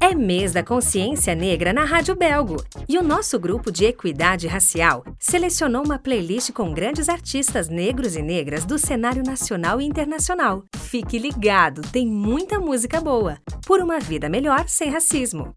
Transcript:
É mês da consciência negra na Rádio Belgo e o nosso grupo de equidade racial selecionou uma playlist com grandes artistas negros e negras do cenário nacional e internacional. Fique ligado, tem muita música boa. Por uma vida melhor sem racismo.